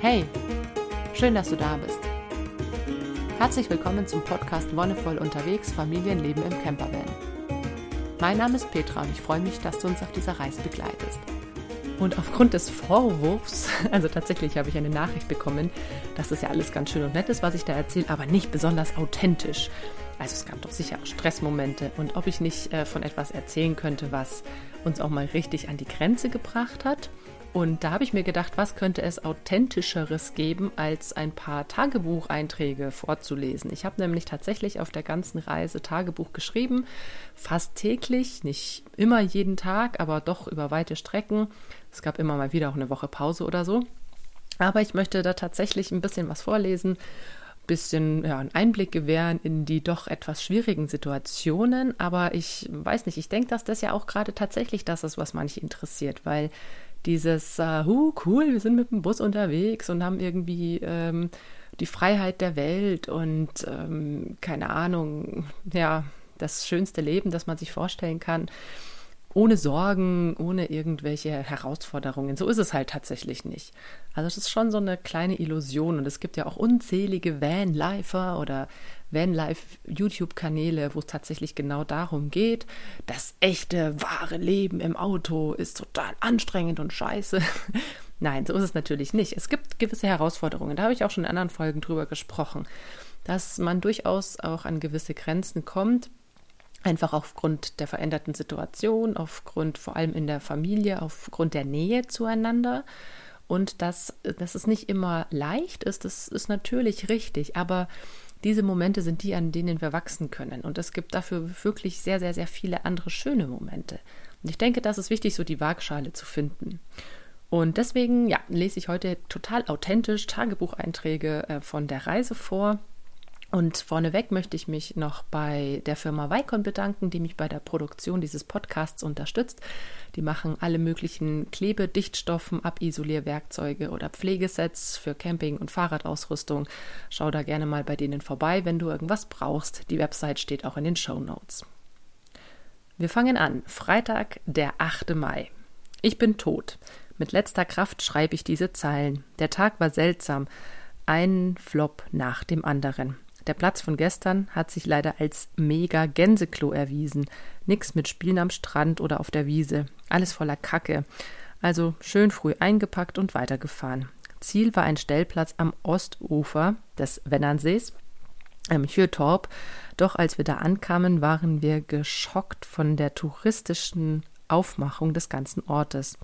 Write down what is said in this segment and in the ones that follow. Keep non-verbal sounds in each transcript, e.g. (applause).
Hey, schön, dass du da bist. Herzlich willkommen zum Podcast Wonnevoll unterwegs Familienleben im Campervan. Mein Name ist Petra und ich freue mich, dass du uns auf dieser Reise begleitest. Und aufgrund des Vorwurfs, (laughs) also tatsächlich habe ich eine Nachricht bekommen, dass das ja alles ganz schön und nett ist, was ich da erzähle, aber nicht besonders authentisch. Also es gab doch sicher auch Stressmomente und ob ich nicht äh, von etwas erzählen könnte, was uns auch mal richtig an die Grenze gebracht hat und da habe ich mir gedacht, was könnte es authentischeres geben, als ein paar Tagebucheinträge vorzulesen. Ich habe nämlich tatsächlich auf der ganzen Reise Tagebuch geschrieben, fast täglich, nicht immer jeden Tag, aber doch über weite Strecken. Es gab immer mal wieder auch eine Woche Pause oder so. Aber ich möchte da tatsächlich ein bisschen was vorlesen bisschen ja, einen Einblick gewähren in die doch etwas schwierigen Situationen. Aber ich weiß nicht, ich denke, dass das ja auch gerade tatsächlich das ist, was manche interessiert, weil dieses, uh, cool, wir sind mit dem Bus unterwegs und haben irgendwie ähm, die Freiheit der Welt und ähm, keine Ahnung, ja, das schönste Leben, das man sich vorstellen kann ohne Sorgen, ohne irgendwelche Herausforderungen. So ist es halt tatsächlich nicht. Also es ist schon so eine kleine Illusion und es gibt ja auch unzählige Vanlifer oder Vanlife-YouTube-Kanäle, wo es tatsächlich genau darum geht, das echte, wahre Leben im Auto ist total anstrengend und scheiße. (laughs) Nein, so ist es natürlich nicht. Es gibt gewisse Herausforderungen. Da habe ich auch schon in anderen Folgen drüber gesprochen, dass man durchaus auch an gewisse Grenzen kommt, Einfach aufgrund der veränderten Situation, aufgrund vor allem in der Familie, aufgrund der Nähe zueinander. Und dass, dass es nicht immer leicht ist, das ist natürlich richtig. Aber diese Momente sind die, an denen wir wachsen können. Und es gibt dafür wirklich sehr, sehr, sehr viele andere schöne Momente. Und ich denke, das ist wichtig, so die Waagschale zu finden. Und deswegen, ja, lese ich heute total authentisch Tagebucheinträge äh, von der Reise vor und vorneweg möchte ich mich noch bei der Firma Weikon bedanken, die mich bei der Produktion dieses Podcasts unterstützt. Die machen alle möglichen Klebedichtstoffen, Abisolierwerkzeuge oder Pflegesets für Camping- und Fahrradausrüstung. Schau da gerne mal bei denen vorbei, wenn du irgendwas brauchst. Die Website steht auch in den Show Notes. Wir fangen an. Freitag, der 8. Mai. Ich bin tot. Mit letzter Kraft schreibe ich diese Zeilen. Der Tag war seltsam. Ein Flop nach dem anderen. Der Platz von gestern hat sich leider als mega Gänseklo erwiesen. Nix mit Spielen am Strand oder auf der Wiese. Alles voller Kacke. Also schön früh eingepackt und weitergefahren. Ziel war ein Stellplatz am Ostufer des Wennernsees, ähm, Hjötorp. Doch als wir da ankamen, waren wir geschockt von der touristischen Aufmachung des ganzen Ortes.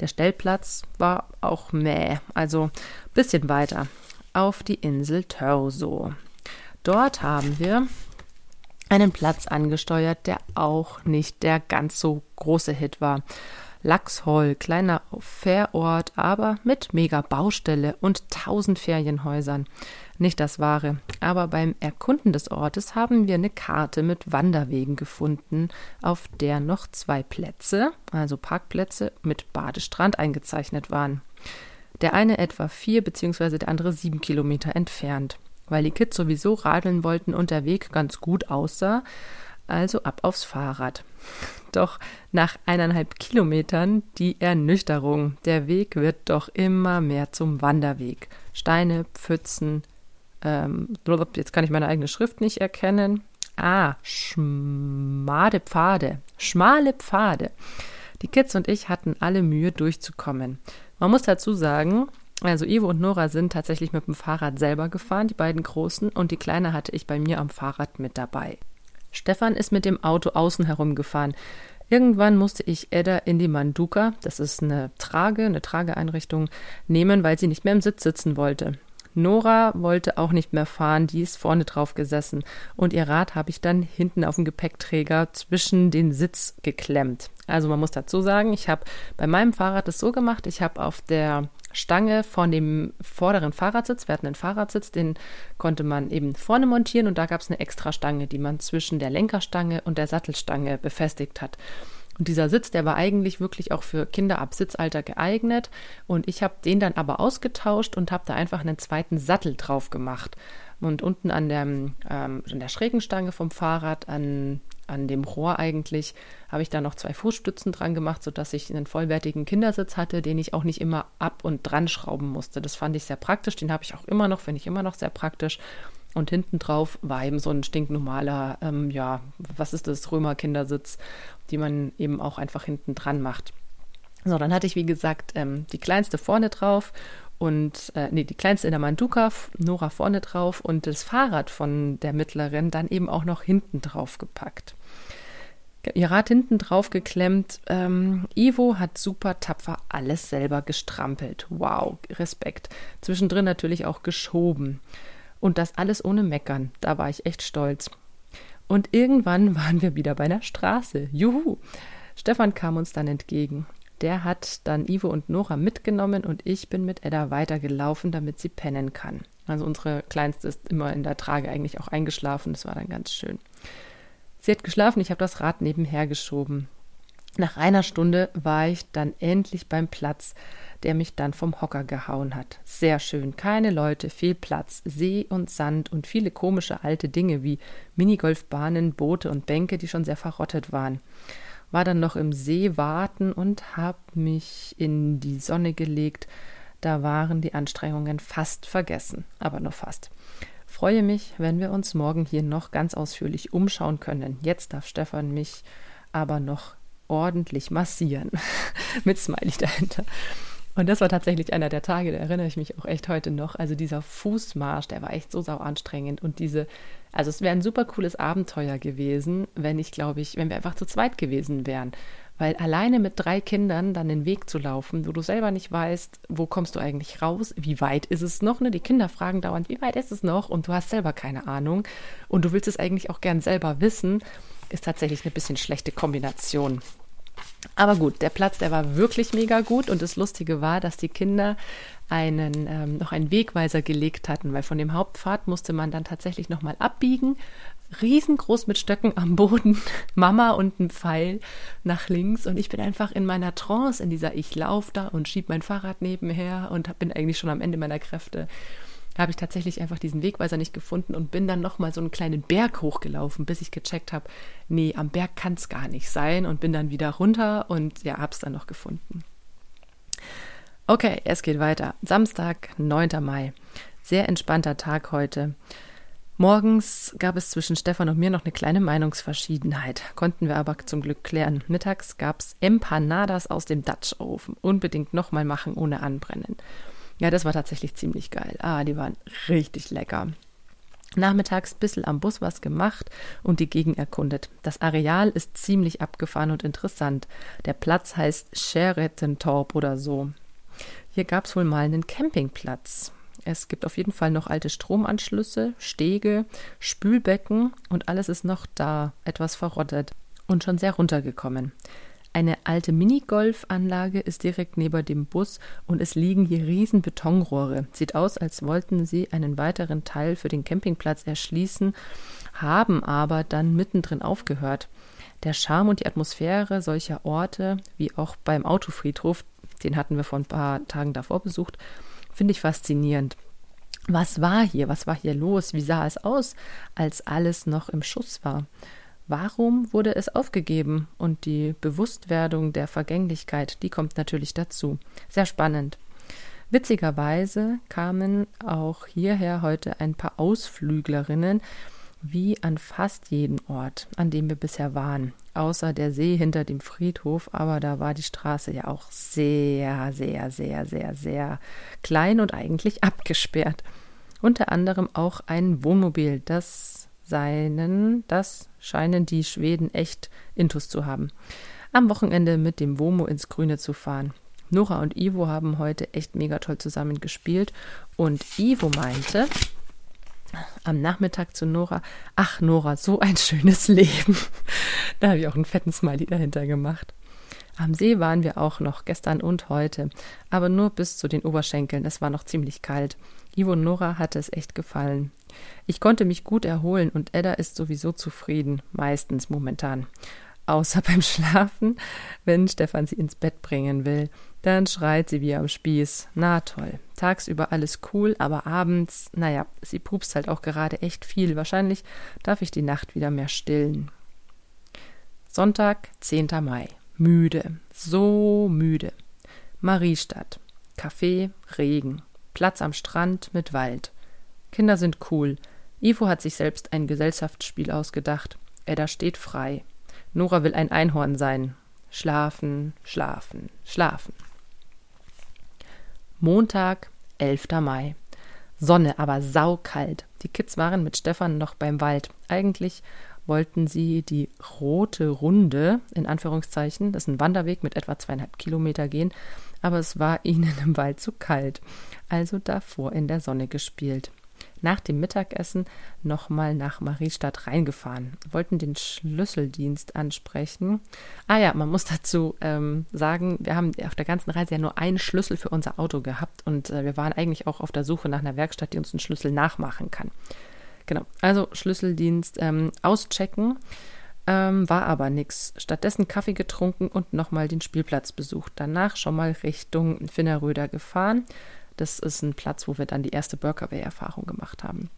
Der Stellplatz war auch mäh, also bisschen weiter, auf die Insel Törso. Dort haben wir einen Platz angesteuert, der auch nicht der ganz so große Hit war. Lachshol, kleiner Fährort, aber mit mega Baustelle und tausend Ferienhäusern. Nicht das Wahre. Aber beim Erkunden des Ortes haben wir eine Karte mit Wanderwegen gefunden, auf der noch zwei Plätze, also Parkplätze mit Badestrand eingezeichnet waren. Der eine etwa vier bzw. der andere sieben Kilometer entfernt weil die Kids sowieso radeln wollten und der Weg ganz gut aussah, also ab aufs Fahrrad. Doch nach eineinhalb Kilometern die Ernüchterung. Der Weg wird doch immer mehr zum Wanderweg. Steine, Pfützen, ähm, jetzt kann ich meine eigene Schrift nicht erkennen. Ah, schmade Pfade, schmale Pfade. Die Kids und ich hatten alle Mühe durchzukommen. Man muss dazu sagen, also Ivo und Nora sind tatsächlich mit dem Fahrrad selber gefahren, die beiden Großen, und die Kleine hatte ich bei mir am Fahrrad mit dabei. Stefan ist mit dem Auto außen herumgefahren. Irgendwann musste ich Edda in die Manduka, das ist eine Trage, eine Trageeinrichtung, nehmen, weil sie nicht mehr im Sitz sitzen wollte. Nora wollte auch nicht mehr fahren, die ist vorne drauf gesessen. Und ihr Rad habe ich dann hinten auf dem Gepäckträger zwischen den Sitz geklemmt. Also man muss dazu sagen, ich habe bei meinem Fahrrad das so gemacht, ich habe auf der Stange von dem vorderen Fahrradsitz. Wir hatten einen Fahrradsitz, den konnte man eben vorne montieren und da gab es eine extra Stange, die man zwischen der Lenkerstange und der Sattelstange befestigt hat. Und dieser Sitz, der war eigentlich wirklich auch für Kinder ab Sitzalter geeignet. Und ich habe den dann aber ausgetauscht und habe da einfach einen zweiten Sattel drauf gemacht. Und unten an der, ähm, an der schrägen Stange vom Fahrrad an an dem Rohr eigentlich, habe ich da noch zwei Fußstützen dran gemacht, sodass ich einen vollwertigen Kindersitz hatte, den ich auch nicht immer ab und dran schrauben musste. Das fand ich sehr praktisch, den habe ich auch immer noch, finde ich immer noch sehr praktisch. Und hinten drauf war eben so ein stinknormaler, ähm, ja, was ist das, Römer-Kindersitz, die man eben auch einfach hinten dran macht. So, dann hatte ich, wie gesagt, ähm, die kleinste vorne drauf und, äh, nee, die kleinste in der Manduka, Nora vorne drauf und das Fahrrad von der mittleren dann eben auch noch hinten drauf gepackt. Ihr Rad hinten drauf geklemmt. Ähm, Ivo hat super tapfer alles selber gestrampelt. Wow, Respekt. Zwischendrin natürlich auch geschoben. Und das alles ohne Meckern. Da war ich echt stolz. Und irgendwann (laughs) waren wir wieder bei der Straße. Juhu! Stefan kam uns dann entgegen. Der hat dann Ivo und Nora mitgenommen und ich bin mit Edda weitergelaufen, damit sie pennen kann. Also unsere Kleinste ist immer in der Trage eigentlich auch eingeschlafen. Das war dann ganz schön. Sie hat geschlafen, ich habe das Rad nebenher geschoben. Nach einer Stunde war ich dann endlich beim Platz, der mich dann vom Hocker gehauen hat. Sehr schön, keine Leute, viel Platz, See und Sand und viele komische alte Dinge wie Minigolfbahnen, Boote und Bänke, die schon sehr verrottet waren war dann noch im See warten und habe mich in die Sonne gelegt. Da waren die Anstrengungen fast vergessen, aber nur fast. Freue mich, wenn wir uns morgen hier noch ganz ausführlich umschauen können. Jetzt darf Stefan mich aber noch ordentlich massieren. (laughs) Mit Smiley dahinter. Und das war tatsächlich einer der Tage, da erinnere ich mich auch echt heute noch. Also dieser Fußmarsch, der war echt so sau anstrengend. Und diese, also es wäre ein super cooles Abenteuer gewesen, wenn ich, glaube ich, wenn wir einfach zu zweit gewesen wären. Weil alleine mit drei Kindern dann den Weg zu laufen, wo du selber nicht weißt, wo kommst du eigentlich raus, wie weit ist es noch, ne? Die Kinder fragen dauernd, wie weit ist es noch? Und du hast selber keine Ahnung. Und du willst es eigentlich auch gern selber wissen, ist tatsächlich eine bisschen schlechte Kombination. Aber gut, der Platz, der war wirklich mega gut. Und das Lustige war, dass die Kinder einen ähm, noch einen Wegweiser gelegt hatten, weil von dem Hauptpfad musste man dann tatsächlich nochmal abbiegen, riesengroß mit Stöcken am Boden, (laughs) Mama und ein Pfeil nach links. Und ich bin einfach in meiner Trance, in dieser ich lauf da und schieb mein Fahrrad nebenher und bin eigentlich schon am Ende meiner Kräfte habe ich tatsächlich einfach diesen Wegweiser nicht gefunden und bin dann nochmal so einen kleinen Berg hochgelaufen, bis ich gecheckt habe, nee, am Berg kann es gar nicht sein und bin dann wieder runter und ja, habe es dann noch gefunden. Okay, es geht weiter. Samstag, 9. Mai. Sehr entspannter Tag heute. Morgens gab es zwischen Stefan und mir noch eine kleine Meinungsverschiedenheit, konnten wir aber zum Glück klären. Mittags gab es Empanadas aus dem Dutch Oven. Unbedingt nochmal machen ohne anbrennen. Ja, das war tatsächlich ziemlich geil. Ah, die waren richtig lecker. Nachmittags bissel am Bus was gemacht und die Gegend erkundet. Das Areal ist ziemlich abgefahren und interessant. Der Platz heißt Scherettentorp oder so. Hier gab es wohl mal einen Campingplatz. Es gibt auf jeden Fall noch alte Stromanschlüsse, Stege, Spülbecken und alles ist noch da, etwas verrottet und schon sehr runtergekommen. Eine alte Minigolfanlage ist direkt neben dem Bus und es liegen hier riesen Betonrohre. Sieht aus, als wollten sie einen weiteren Teil für den Campingplatz erschließen, haben aber dann mittendrin aufgehört. Der Charme und die Atmosphäre solcher Orte, wie auch beim Autofriedhof, den hatten wir vor ein paar Tagen davor besucht, finde ich faszinierend. Was war hier? Was war hier los? Wie sah es aus, als alles noch im Schuss war? Warum wurde es aufgegeben? Und die Bewusstwerdung der Vergänglichkeit, die kommt natürlich dazu. Sehr spannend. Witzigerweise kamen auch hierher heute ein paar Ausflüglerinnen, wie an fast jeden Ort, an dem wir bisher waren, außer der See hinter dem Friedhof, aber da war die Straße ja auch sehr, sehr, sehr, sehr, sehr klein und eigentlich abgesperrt. Unter anderem auch ein Wohnmobil, das seinen, das scheinen die Schweden echt Intus zu haben. Am Wochenende mit dem Womo ins Grüne zu fahren. Nora und Ivo haben heute echt mega toll zusammen gespielt und Ivo meinte am Nachmittag zu Nora, ach Nora, so ein schönes (laughs) Leben. da habe ich auch einen fetten Smiley dahinter gemacht. Am See waren wir auch noch, gestern und heute, aber nur bis zu den Oberschenkeln, es war noch ziemlich kalt. Ivo und Nora hatte es echt gefallen. Ich konnte mich gut erholen und Edda ist sowieso zufrieden, meistens momentan. Außer beim Schlafen, wenn Stefan sie ins Bett bringen will, dann schreit sie wie am Spieß. Na toll. Tagsüber alles cool, aber abends, naja, sie pupst halt auch gerade echt viel. Wahrscheinlich darf ich die Nacht wieder mehr stillen. Sonntag, 10. Mai. Müde, so müde. Mariestadt. Kaffee, Regen. Platz am Strand mit Wald. Kinder sind cool. Ivo hat sich selbst ein Gesellschaftsspiel ausgedacht. Edda steht frei. Nora will ein Einhorn sein. Schlafen, schlafen, schlafen. Montag, 11. Mai. Sonne, aber saukalt. Die Kids waren mit Stefan noch beim Wald. Eigentlich wollten sie die rote Runde, in Anführungszeichen, das ist ein Wanderweg mit etwa zweieinhalb Kilometer gehen, aber es war ihnen im Wald zu kalt. Also davor in der Sonne gespielt nach dem Mittagessen nochmal nach Mariestadt reingefahren, wollten den Schlüsseldienst ansprechen. Ah ja, man muss dazu ähm, sagen, wir haben auf der ganzen Reise ja nur einen Schlüssel für unser Auto gehabt und äh, wir waren eigentlich auch auf der Suche nach einer Werkstatt, die uns einen Schlüssel nachmachen kann. Genau, also Schlüsseldienst ähm, auschecken. Ähm, war aber nichts. Stattdessen Kaffee getrunken und nochmal den Spielplatz besucht. Danach schon mal Richtung Finnerröder gefahren. Das ist ein Platz, wo wir dann die erste Burgerway-Erfahrung gemacht haben.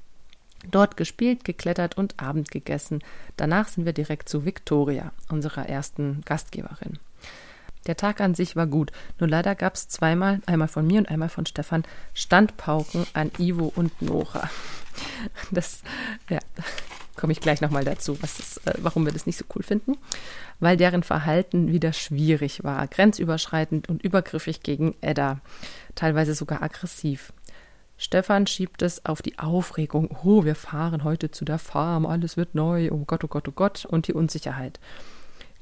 Dort gespielt, geklettert und Abend gegessen. Danach sind wir direkt zu Victoria, unserer ersten Gastgeberin. Der Tag an sich war gut, nur leider gab es zweimal, einmal von mir und einmal von Stefan, Standpauken an Ivo und Nora. Das, ja, komme ich gleich nochmal dazu, was ist, äh, warum wir das nicht so cool finden. Weil deren Verhalten wieder schwierig war, grenzüberschreitend und übergriffig gegen Edda teilweise sogar aggressiv. Stefan schiebt es auf die Aufregung, oh, wir fahren heute zu der Farm, alles wird neu, oh Gott, oh Gott, oh Gott, und die Unsicherheit.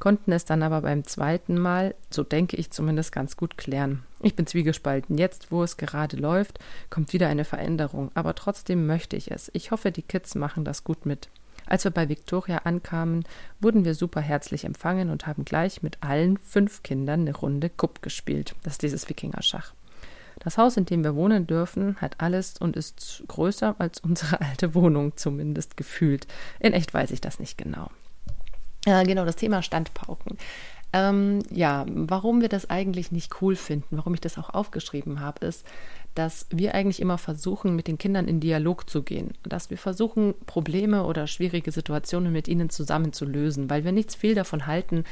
Konnten es dann aber beim zweiten Mal, so denke ich zumindest, ganz gut klären. Ich bin zwiegespalten. Jetzt, wo es gerade läuft, kommt wieder eine Veränderung, aber trotzdem möchte ich es. Ich hoffe, die Kids machen das gut mit. Als wir bei Victoria ankamen, wurden wir super herzlich empfangen und haben gleich mit allen fünf Kindern eine Runde Kupp gespielt. Das ist dieses Wikingerschach. Das Haus, in dem wir wohnen dürfen, hat alles und ist größer als unsere alte Wohnung, zumindest gefühlt. In echt weiß ich das nicht genau. Äh, genau, das Thema Standpauken. Ähm, ja, warum wir das eigentlich nicht cool finden, warum ich das auch aufgeschrieben habe, ist, dass wir eigentlich immer versuchen, mit den Kindern in Dialog zu gehen. Dass wir versuchen, Probleme oder schwierige Situationen mit ihnen zusammen zu lösen, weil wir nichts viel davon halten,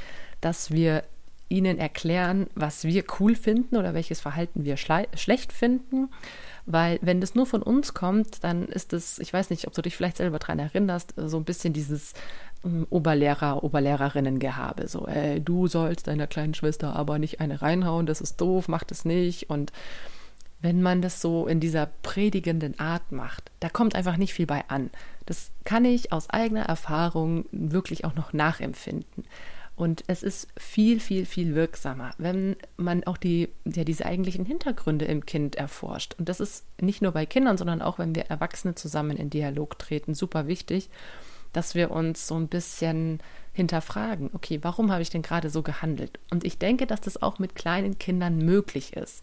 dass wir ihnen erklären, was wir cool finden oder welches Verhalten wir schlecht finden. Weil wenn das nur von uns kommt, dann ist es, ich weiß nicht, ob du dich vielleicht selber daran erinnerst, so ein bisschen dieses ähm, Oberlehrer, Oberlehrerinnen-Gehabe. So, ey, du sollst deiner kleinen Schwester aber nicht eine reinhauen, das ist doof, mach das nicht. Und wenn man das so in dieser predigenden Art macht, da kommt einfach nicht viel bei an. Das kann ich aus eigener Erfahrung wirklich auch noch nachempfinden. Und es ist viel, viel, viel wirksamer, wenn man auch die, ja, diese eigentlichen Hintergründe im Kind erforscht. Und das ist nicht nur bei Kindern, sondern auch, wenn wir Erwachsene zusammen in Dialog treten, super wichtig, dass wir uns so ein bisschen hinterfragen, okay, warum habe ich denn gerade so gehandelt? Und ich denke, dass das auch mit kleinen Kindern möglich ist.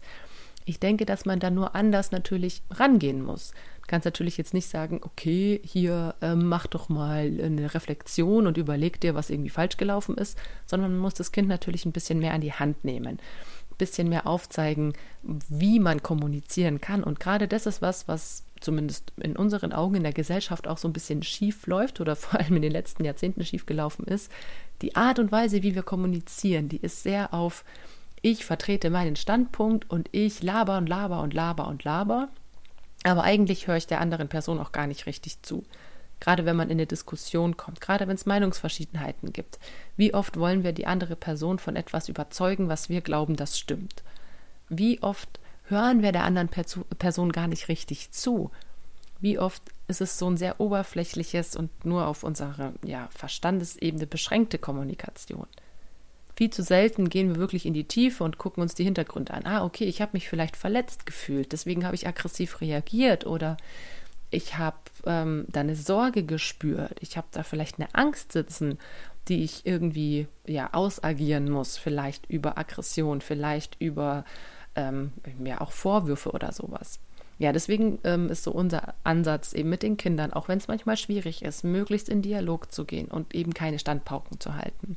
Ich denke, dass man da nur anders natürlich rangehen muss. Du kannst natürlich jetzt nicht sagen, okay, hier äh, mach doch mal eine Reflexion und überleg dir, was irgendwie falsch gelaufen ist, sondern man muss das Kind natürlich ein bisschen mehr an die Hand nehmen, ein bisschen mehr aufzeigen, wie man kommunizieren kann. Und gerade das ist was, was zumindest in unseren Augen in der Gesellschaft auch so ein bisschen schief läuft oder (laughs) vor allem in den letzten Jahrzehnten schief gelaufen ist. Die Art und Weise, wie wir kommunizieren, die ist sehr auf ich vertrete meinen Standpunkt und ich laber und laber und laber und laber. Aber eigentlich höre ich der anderen Person auch gar nicht richtig zu. Gerade wenn man in eine Diskussion kommt, gerade wenn es Meinungsverschiedenheiten gibt. Wie oft wollen wir die andere Person von etwas überzeugen, was wir glauben, das stimmt? Wie oft hören wir der anderen Person gar nicht richtig zu? Wie oft ist es so ein sehr oberflächliches und nur auf unsere ja, Verstandesebene beschränkte Kommunikation? Viel zu selten gehen wir wirklich in die Tiefe und gucken uns die Hintergründe an. Ah, okay, ich habe mich vielleicht verletzt gefühlt, deswegen habe ich aggressiv reagiert oder ich habe ähm, da eine Sorge gespürt, ich habe da vielleicht eine Angst sitzen, die ich irgendwie ja ausagieren muss, vielleicht über Aggression, vielleicht über ähm, ja auch Vorwürfe oder sowas. Ja, deswegen ähm, ist so unser Ansatz eben mit den Kindern, auch wenn es manchmal schwierig ist, möglichst in Dialog zu gehen und eben keine Standpauken zu halten.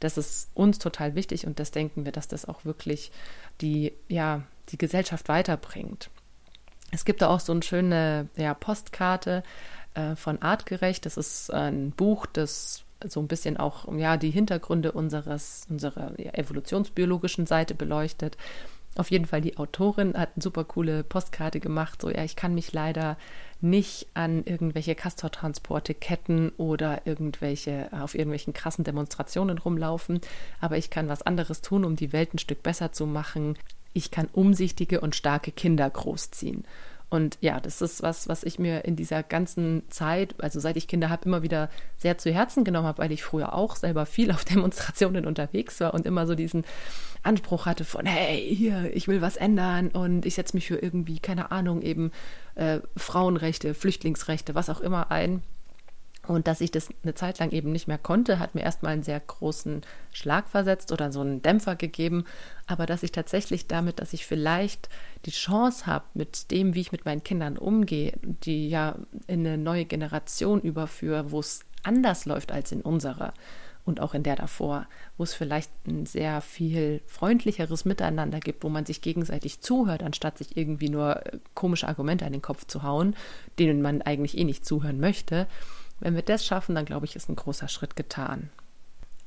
Das ist uns total wichtig und das denken wir, dass das auch wirklich die, ja, die Gesellschaft weiterbringt. Es gibt da auch so eine schöne ja, Postkarte äh, von Artgerecht. Das ist ein Buch, das so ein bisschen auch ja die Hintergründe unseres unserer evolutionsbiologischen Seite beleuchtet. Auf jeden Fall die Autorin hat eine super coole Postkarte gemacht. So ja, ich kann mich leider nicht an irgendwelche Castortransporte ketten oder irgendwelche auf irgendwelchen krassen Demonstrationen rumlaufen, aber ich kann was anderes tun, um die Welt ein Stück besser zu machen. Ich kann umsichtige und starke Kinder großziehen. Und ja, das ist was, was ich mir in dieser ganzen Zeit, also seit ich Kinder habe, immer wieder sehr zu Herzen genommen habe, weil ich früher auch selber viel auf (laughs) Demonstrationen unterwegs war und immer so diesen Anspruch hatte von, hey, hier, ich will was ändern und ich setze mich für irgendwie, keine Ahnung, eben äh, Frauenrechte, Flüchtlingsrechte, was auch immer ein. Und dass ich das eine Zeit lang eben nicht mehr konnte, hat mir erstmal einen sehr großen Schlag versetzt oder so einen Dämpfer gegeben. Aber dass ich tatsächlich damit, dass ich vielleicht die Chance habe, mit dem, wie ich mit meinen Kindern umgehe, die ja in eine neue Generation überführe, wo es anders läuft als in unserer und auch in der davor, wo es vielleicht ein sehr viel freundlicheres Miteinander gibt, wo man sich gegenseitig zuhört, anstatt sich irgendwie nur komische Argumente an den Kopf zu hauen, denen man eigentlich eh nicht zuhören möchte wenn wir das schaffen, dann glaube ich, ist ein großer Schritt getan.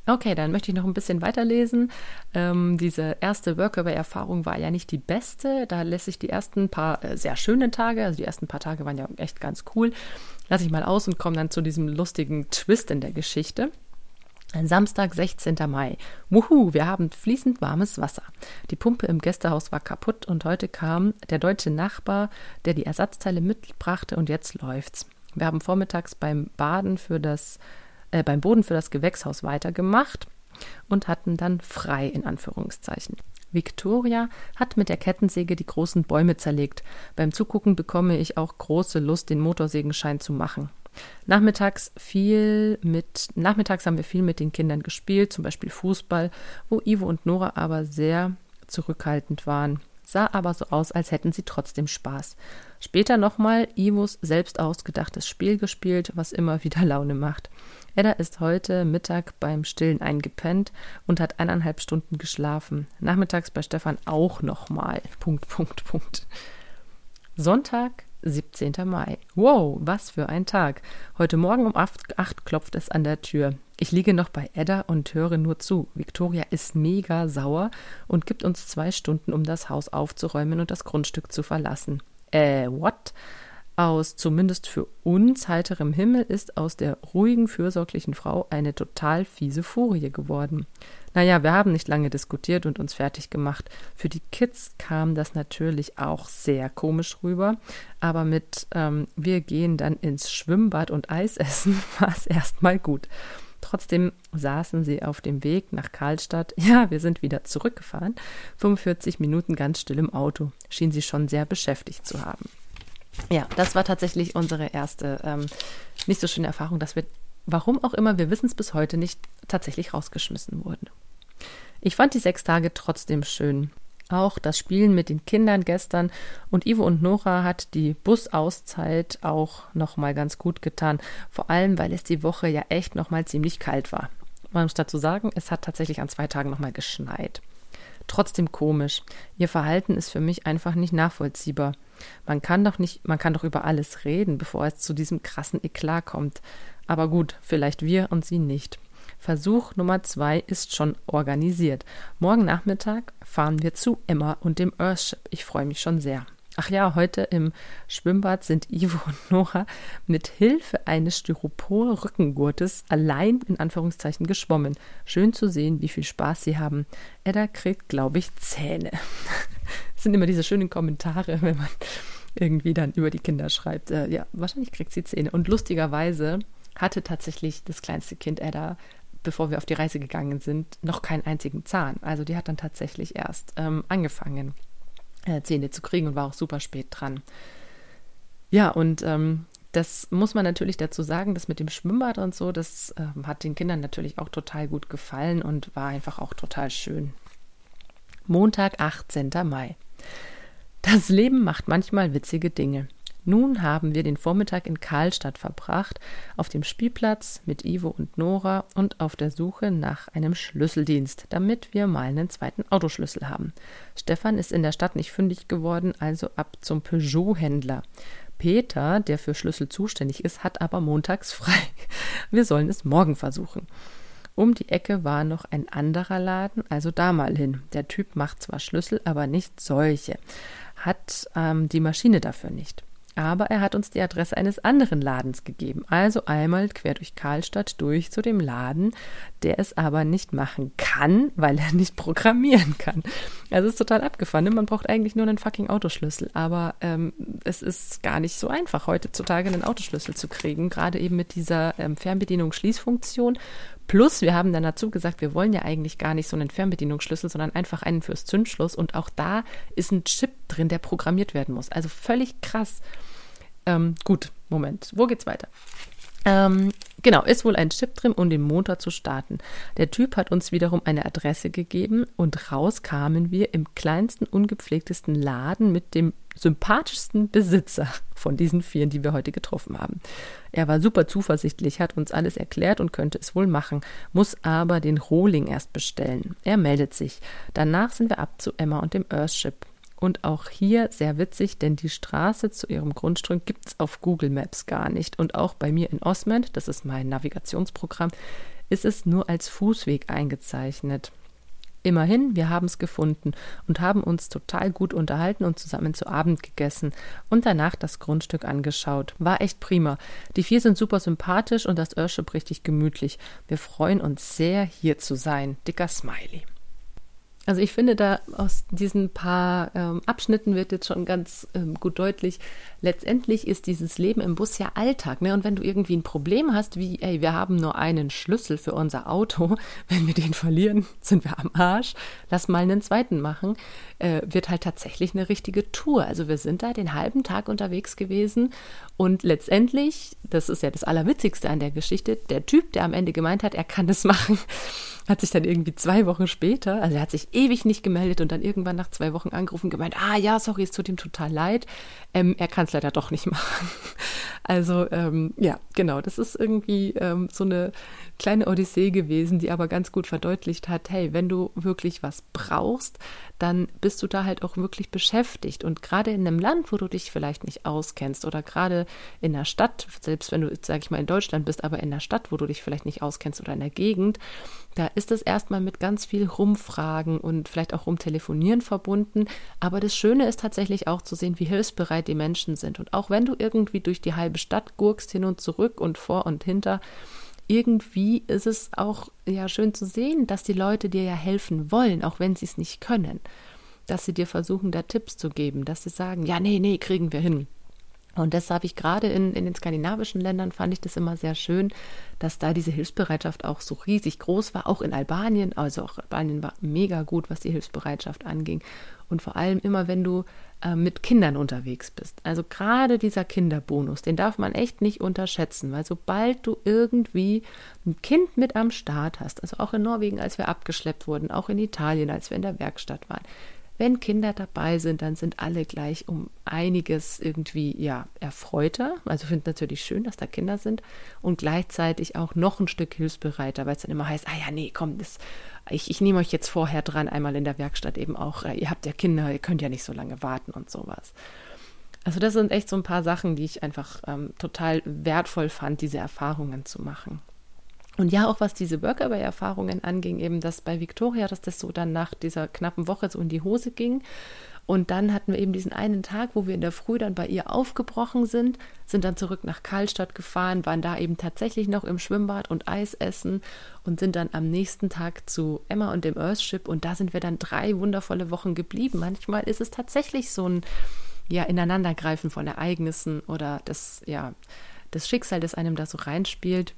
Okay, dann möchte ich noch ein bisschen weiterlesen. Ähm, diese erste Workaway-Erfahrung war ja nicht die beste. Da lässt sich die ersten paar äh, sehr schönen Tage, also die ersten paar Tage waren ja echt ganz cool, lasse ich mal aus und komme dann zu diesem lustigen Twist in der Geschichte. Samstag, 16. Mai. Wuhu, wir haben fließend warmes Wasser. Die Pumpe im Gästehaus war kaputt und heute kam der deutsche Nachbar, der die Ersatzteile mitbrachte und jetzt läuft's. Wir haben vormittags beim Baden für das, äh, beim Boden für das Gewächshaus weitergemacht und hatten dann frei in Anführungszeichen. Victoria hat mit der Kettensäge die großen Bäume zerlegt. Beim Zugucken bekomme ich auch große Lust, den Motorsägenschein zu machen. Nachmittags viel mit, nachmittags haben wir viel mit den Kindern gespielt, zum Beispiel Fußball, wo Ivo und Nora aber sehr zurückhaltend waren sah aber so aus, als hätten sie trotzdem Spaß. Später nochmal Ivos selbst ausgedachtes Spiel gespielt, was immer wieder (laughs) Laune macht. Edda ist heute Mittag beim Stillen eingepennt und hat eineinhalb Stunden geschlafen. Nachmittags bei Stefan auch nochmal. (laughs) Punkt, Punkt, Punkt. Sonntag, 17. Mai. Wow, was für ein Tag. Heute Morgen um 8, 8 klopft es an der Tür. Ich liege noch bei Edda und höre nur zu. Victoria ist mega sauer und gibt uns zwei Stunden, um das Haus aufzuräumen und das Grundstück zu verlassen. Äh, what? Aus zumindest für uns heiterem Himmel ist aus der ruhigen, fürsorglichen Frau eine total fiese Furie geworden. Naja, wir haben nicht lange diskutiert und uns fertig gemacht. Für die Kids kam das natürlich auch sehr komisch rüber, aber mit ähm, wir gehen dann ins Schwimmbad und Eis essen (laughs) war es erstmal gut. Trotzdem saßen sie auf dem Weg nach Karlstadt. (laughs) Ja, wir sind wieder zurückgefahren. 45 Minuten ganz still im Auto. Schien sie schon sehr beschäftigt zu haben. Ja, das war tatsächlich unsere erste ähm, nicht so schöne Erfahrung, dass wir, warum auch immer, wir wissen es bis heute nicht, tatsächlich rausgeschmissen wurden. Ich fand die sechs Tage trotzdem schön. Auch das Spielen mit den Kindern gestern und Ivo und Nora hat die Busauszeit auch nochmal ganz gut getan. Vor allem, weil es die Woche ja echt nochmal ziemlich kalt war. Man muss dazu sagen, es hat tatsächlich an zwei Tagen nochmal geschneit. Trotzdem komisch. Ihr Verhalten ist für mich einfach nicht nachvollziehbar. Man kann doch nicht, man kann doch über alles reden, bevor es zu diesem krassen Eklat kommt. Aber gut, vielleicht wir und sie nicht. Versuch Nummer zwei ist schon organisiert. Morgen Nachmittag fahren wir zu Emma und dem Earthship. Ich freue mich schon sehr. Ach ja, heute im Schwimmbad sind Ivo und Nora mit Hilfe eines Styropor-Rückengurtes allein in Anführungszeichen geschwommen. Schön zu sehen, wie viel Spaß sie haben. Edda kriegt, glaube ich, Zähne. Das (laughs) sind immer diese schönen Kommentare, wenn man irgendwie dann über die Kinder schreibt. Äh, ja, wahrscheinlich kriegt sie Zähne. Und lustigerweise hatte tatsächlich das kleinste Kind Edda bevor wir auf die Reise gegangen sind, noch keinen einzigen Zahn. Also die hat dann tatsächlich erst ähm, angefangen, äh, Zähne zu kriegen und war auch super spät dran. Ja, und ähm, das muss man natürlich dazu sagen, dass mit dem Schwimmbad und so, das äh, hat den Kindern natürlich auch total gut gefallen und war einfach auch total schön. Montag, 18. Mai. Das Leben macht manchmal witzige Dinge. Nun haben wir den Vormittag in Karlstadt verbracht, auf dem Spielplatz mit Ivo und Nora und auf der Suche nach einem Schlüsseldienst, damit wir mal einen zweiten Autoschlüssel haben. Stefan ist in der Stadt nicht fündig geworden, also ab zum Peugeot-Händler. Peter, der für Schlüssel zuständig ist, hat aber montags frei. Wir sollen es morgen versuchen. Um die Ecke war noch ein anderer Laden, also da mal hin. Der Typ macht zwar Schlüssel, aber nicht solche, hat ähm, die Maschine dafür nicht. Aber er hat uns die Adresse eines anderen Ladens gegeben. Also einmal quer durch Karlstadt durch zu dem Laden, der es aber nicht machen kann, weil er nicht programmieren kann. Also ist total abgefahren. Ne? Man braucht eigentlich nur einen fucking Autoschlüssel. Aber ähm, es ist gar nicht so einfach, heutzutage einen Autoschlüssel zu kriegen. Gerade eben mit dieser ähm, Fernbedienung-Schließfunktion Plus, wir haben dann dazu gesagt, wir wollen ja eigentlich gar nicht so einen Fernbedienungsschlüssel, sondern einfach einen fürs Zündschloss. Und auch da ist ein Chip drin, der programmiert werden muss. Also völlig krass. Ähm, gut, Moment. Wo geht's weiter? Ähm, genau, ist wohl ein Chip drin, um den Motor zu starten. Der Typ hat uns wiederum eine Adresse gegeben und raus kamen wir im kleinsten, ungepflegtesten Laden mit dem sympathischsten Besitzer von diesen vier, die wir heute getroffen haben. Er war super zuversichtlich, hat uns alles erklärt und könnte es wohl machen, muss aber den Rohling erst bestellen. Er meldet sich. Danach sind wir ab zu Emma und dem Earthship. Und auch hier sehr witzig, denn die Straße zu ihrem Grundstück gibt es auf Google Maps gar nicht. Und auch bei mir in Osmond, das ist mein Navigationsprogramm, ist es nur als Fußweg eingezeichnet. Immerhin, wir haben es gefunden und haben uns total gut unterhalten und zusammen zu Abend gegessen und danach das Grundstück angeschaut. War echt prima. Die vier sind super sympathisch und das Earthship richtig gemütlich. Wir freuen uns sehr, hier zu sein. Dicker Smiley. Also ich finde, da aus diesen paar ähm, Abschnitten wird jetzt schon ganz ähm, gut deutlich, letztendlich ist dieses Leben im Bus ja Alltag. Ne? Und wenn du irgendwie ein Problem hast, wie, ey, wir haben nur einen Schlüssel für unser Auto, (laughs) wenn wir den verlieren, sind wir am Arsch, lass mal einen zweiten machen, äh, wird halt tatsächlich eine richtige Tour. Also wir sind da den halben Tag unterwegs gewesen und letztendlich, das ist ja das Allerwitzigste an der Geschichte, der Typ, der am Ende gemeint hat, er kann das (laughs) machen, hat sich dann irgendwie zwei Wochen später, also er hat sich ewig nicht gemeldet und dann irgendwann nach zwei Wochen angerufen gemeint, ah ja, sorry, es tut ihm total leid. Ähm, er kann es leider doch nicht (laughs) machen. Also ähm, ja, genau, das ist irgendwie ähm, so eine kleine Odyssee gewesen, die aber ganz gut verdeutlicht hat, hey, wenn du wirklich was brauchst, dann bist du da halt auch wirklich beschäftigt. Und gerade in einem Land, wo du dich vielleicht nicht auskennst oder gerade in der Stadt, selbst wenn du, sag ich mal, in Deutschland bist, aber in der Stadt, wo du dich vielleicht nicht auskennst oder in der Gegend, da ist es erstmal mit ganz viel Rumfragen und vielleicht auch Rumtelefonieren verbunden. Aber das Schöne ist tatsächlich auch zu sehen, wie hilfsbereit die Menschen sind. Und auch wenn du irgendwie durch die halbe Stadt gurkst, hin und zurück und vor und hinter, irgendwie ist es auch ja schön zu sehen, dass die Leute dir ja helfen wollen, auch wenn sie es nicht können. Dass sie dir versuchen, da Tipps zu geben, dass sie sagen, ja, nee, nee, kriegen wir hin. Und das habe ich gerade in, in den skandinavischen Ländern, fand ich das immer sehr schön, dass da diese Hilfsbereitschaft auch so riesig groß war, auch in Albanien. Also auch Albanien war mega gut, was die Hilfsbereitschaft anging. Und vor allem immer, wenn du äh, mit Kindern unterwegs bist. Also gerade dieser Kinderbonus, den darf man echt nicht unterschätzen, weil sobald du irgendwie ein Kind mit am Start hast, also auch in Norwegen, als wir abgeschleppt wurden, auch in Italien, als wir in der Werkstatt waren, wenn Kinder dabei sind, dann sind alle gleich um einiges irgendwie ja erfreuter. Also finde natürlich schön, dass da Kinder sind und gleichzeitig auch noch ein Stück hilfsbereiter, weil es dann immer heißt, ah ja, nee, komm, das, ich, ich nehme euch jetzt vorher dran, einmal in der Werkstatt eben auch, äh, ihr habt ja Kinder, ihr könnt ja nicht so lange warten und sowas. Also das sind echt so ein paar Sachen, die ich einfach ähm, total wertvoll fand, diese Erfahrungen zu machen. Und ja, auch was diese Workaway-Erfahrungen anging, eben dass bei Victoria, dass das so dann nach dieser knappen Woche so in die Hose ging. Und dann hatten wir eben diesen einen Tag, wo wir in der Früh dann bei ihr aufgebrochen sind, sind dann zurück nach Karlstadt gefahren, waren da eben tatsächlich noch im Schwimmbad und Eis essen und sind dann am nächsten Tag zu Emma und dem Earthship und da sind wir dann drei wundervolle Wochen geblieben. Manchmal ist es tatsächlich so ein ja, Ineinandergreifen von Ereignissen oder das, ja, das Schicksal, das einem da so reinspielt.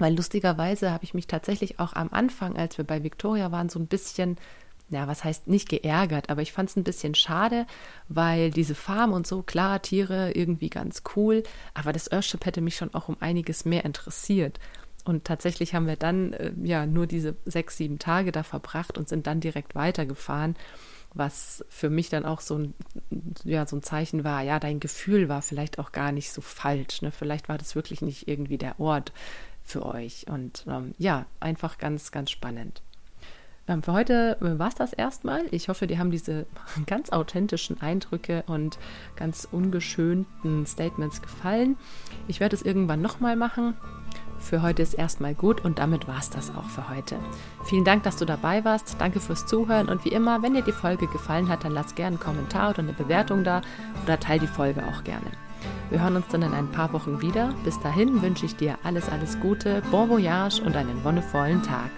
Weil lustigerweise habe ich mich tatsächlich auch am Anfang, als wir bei Victoria waren, so ein bisschen, ja, was heißt nicht geärgert, aber ich fand es ein bisschen schade, weil diese Farm und so, klar, Tiere irgendwie ganz cool, aber das Earthship hätte mich schon auch um einiges mehr interessiert. Und tatsächlich haben wir dann äh, ja nur diese sechs, sieben Tage da verbracht und sind dann direkt weitergefahren. was für mich dann auch so ein, ja, so ein Zeichen war, ja, dein Gefühl war vielleicht auch gar nicht so falsch. Ne? Vielleicht war das wirklich nicht irgendwie der Ort für euch. Und ähm, ja, einfach ganz, ganz spannend. Ähm, für heute äh, war es das erstmal. Ich hoffe, dir haben diese (laughs) ganz authentischen Eindrücke und ganz ungeschönten Statements gefallen. Ich werde es irgendwann nochmal machen. Für heute ist erstmal gut und damit war es das auch für heute. Vielen Dank, dass du dabei warst. Danke fürs Zuhören und wie immer, wenn dir die Folge gefallen hat, dann lass gerne einen Kommentar oder eine Bewertung da oder teile die Folge auch gerne. Wir hören uns dann in ein paar Wochen wieder. Bis dahin wünsche ich dir alles, alles Gute, bon voyage und einen wonnevollen Tag.